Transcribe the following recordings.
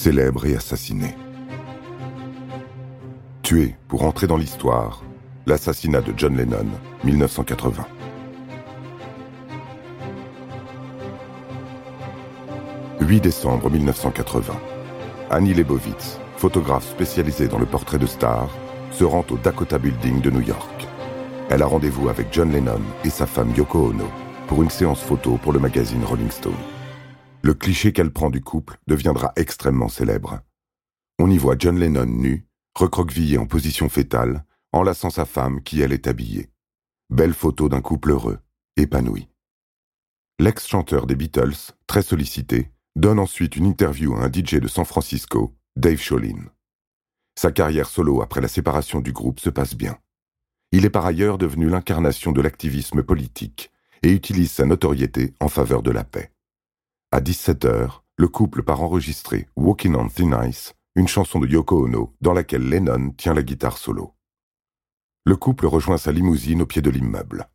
célèbre et assassiné. Tué pour entrer dans l'histoire, l'assassinat de John Lennon, 1980. « 8 décembre 1980. Annie Leibovitz, photographe spécialisée dans le portrait de stars, se rend au Dakota Building de New York. Elle a rendez-vous avec John Lennon et sa femme Yoko Ono pour une séance photo pour le magazine Rolling Stone. Le cliché qu'elle prend du couple deviendra extrêmement célèbre. On y voit John Lennon nu, recroquevillé en position fétale, enlaçant sa femme qui elle est habillée. Belle photo d'un couple heureux, épanoui. L'ex-chanteur des Beatles, très sollicité, donne ensuite une interview à un DJ de San Francisco, Dave Cholin. Sa carrière solo après la séparation du groupe se passe bien. Il est par ailleurs devenu l'incarnation de l'activisme politique et utilise sa notoriété en faveur de la paix. À 17h, le couple part enregistrer Walking on Thin Ice, une chanson de Yoko Ono dans laquelle Lennon tient la guitare solo. Le couple rejoint sa limousine au pied de l'immeuble.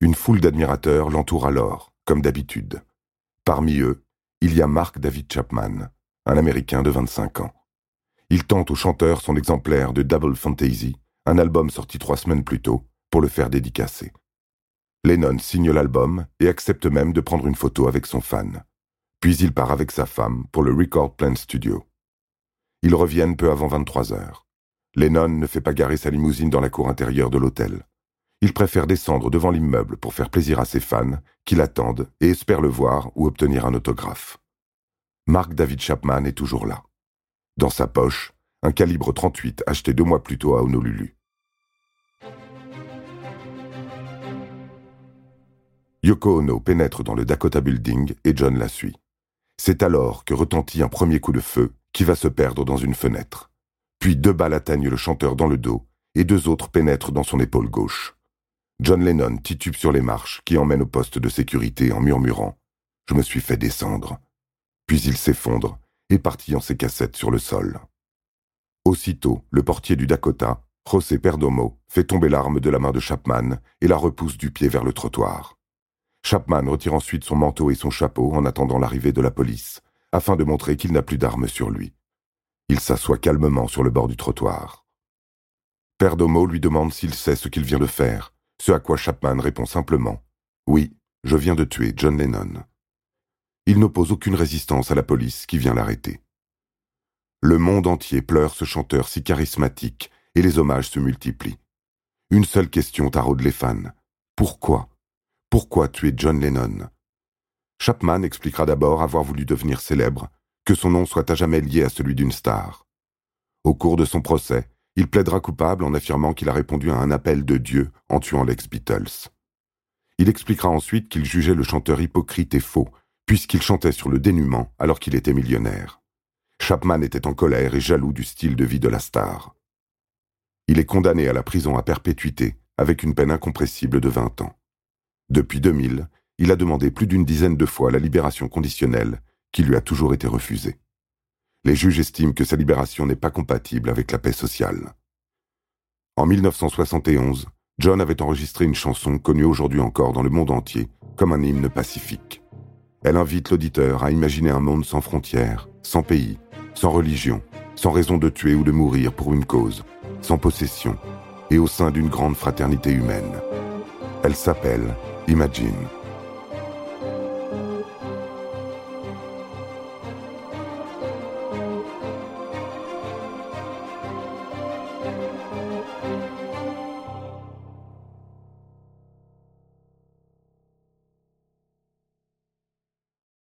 Une foule d'admirateurs l'entoure alors, comme d'habitude. Parmi eux, il y a Mark David Chapman, un Américain de 25 ans. Il tente au chanteur son exemplaire de Double Fantasy, un album sorti trois semaines plus tôt, pour le faire dédicacer. Lennon signe l'album et accepte même de prendre une photo avec son fan. Puis il part avec sa femme pour le Record Plant Studio. Ils reviennent peu avant 23 heures. Lennon ne fait pas garer sa limousine dans la cour intérieure de l'hôtel. Il préfère descendre devant l'immeuble pour faire plaisir à ses fans, qui l'attendent et espèrent le voir ou obtenir un autographe. Mark David Chapman est toujours là. Dans sa poche, un calibre 38 acheté deux mois plus tôt à Honolulu. Yoko Ono pénètre dans le Dakota Building et John la suit. C'est alors que retentit un premier coup de feu qui va se perdre dans une fenêtre. Puis deux balles atteignent le chanteur dans le dos et deux autres pénètrent dans son épaule gauche. John Lennon titube sur les marches qui emmènent au poste de sécurité en murmurant ⁇ Je me suis fait descendre ⁇ Puis il s'effondre, épartillant ses cassettes sur le sol. Aussitôt, le portier du Dakota, José Perdomo, fait tomber l'arme de la main de Chapman et la repousse du pied vers le trottoir. Chapman retire ensuite son manteau et son chapeau en attendant l'arrivée de la police, afin de montrer qu'il n'a plus d'armes sur lui. Il s'assoit calmement sur le bord du trottoir. Perdomo lui demande s'il sait ce qu'il vient de faire, ce à quoi Chapman répond simplement Oui, je viens de tuer John Lennon. Il n'oppose aucune résistance à la police qui vient l'arrêter. Le monde entier pleure ce chanteur si charismatique et les hommages se multiplient. Une seule question taraude les fans. Pourquoi? Pourquoi tuer John Lennon? Chapman expliquera d'abord avoir voulu devenir célèbre, que son nom soit à jamais lié à celui d'une star. Au cours de son procès, il plaidera coupable en affirmant qu'il a répondu à un appel de Dieu en tuant l'ex-Beatles. Il expliquera ensuite qu'il jugeait le chanteur hypocrite et faux, puisqu'il chantait sur le dénuement alors qu'il était millionnaire. Chapman était en colère et jaloux du style de vie de la star. Il est condamné à la prison à perpétuité, avec une peine incompressible de 20 ans. Depuis 2000, il a demandé plus d'une dizaine de fois la libération conditionnelle, qui lui a toujours été refusée. Les juges estiment que sa libération n'est pas compatible avec la paix sociale. En 1971, John avait enregistré une chanson connue aujourd'hui encore dans le monde entier comme un hymne pacifique. Elle invite l'auditeur à imaginer un monde sans frontières, sans pays, sans religion, sans raison de tuer ou de mourir pour une cause, sans possession, et au sein d'une grande fraternité humaine. Elle s'appelle Imagine.